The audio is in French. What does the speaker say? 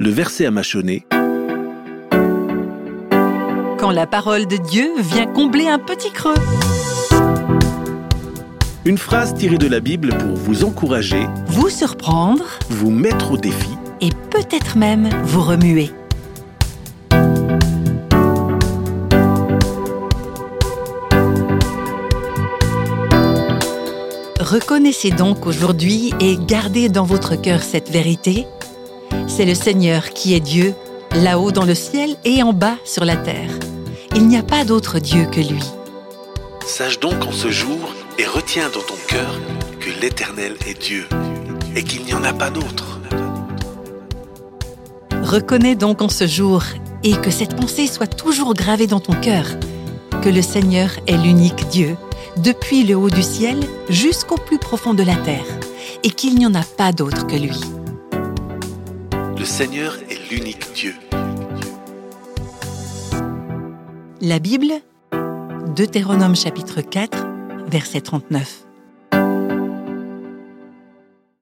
Le verset à mâchonner. Quand la parole de Dieu vient combler un petit creux. Une phrase tirée de la Bible pour vous encourager, Vous surprendre vous mettre au défi et peut-être même vous remuer. Reconnaissez donc aujourd'hui et gardez dans votre cœur cette vérité. C'est le Seigneur qui est Dieu, là-haut dans le ciel et en bas sur la terre. Il n'y a pas d'autre Dieu que lui. Sache donc en ce jour et retiens dans ton cœur que l'Éternel est Dieu et qu'il n'y en a pas d'autre. Reconnais donc en ce jour et que cette pensée soit toujours gravée dans ton cœur, que le Seigneur est l'unique Dieu, depuis le haut du ciel jusqu'au plus profond de la terre, et qu'il n'y en a pas d'autre que lui. Le Seigneur est l'unique Dieu. La Bible, Deutéronome chapitre 4, verset 39.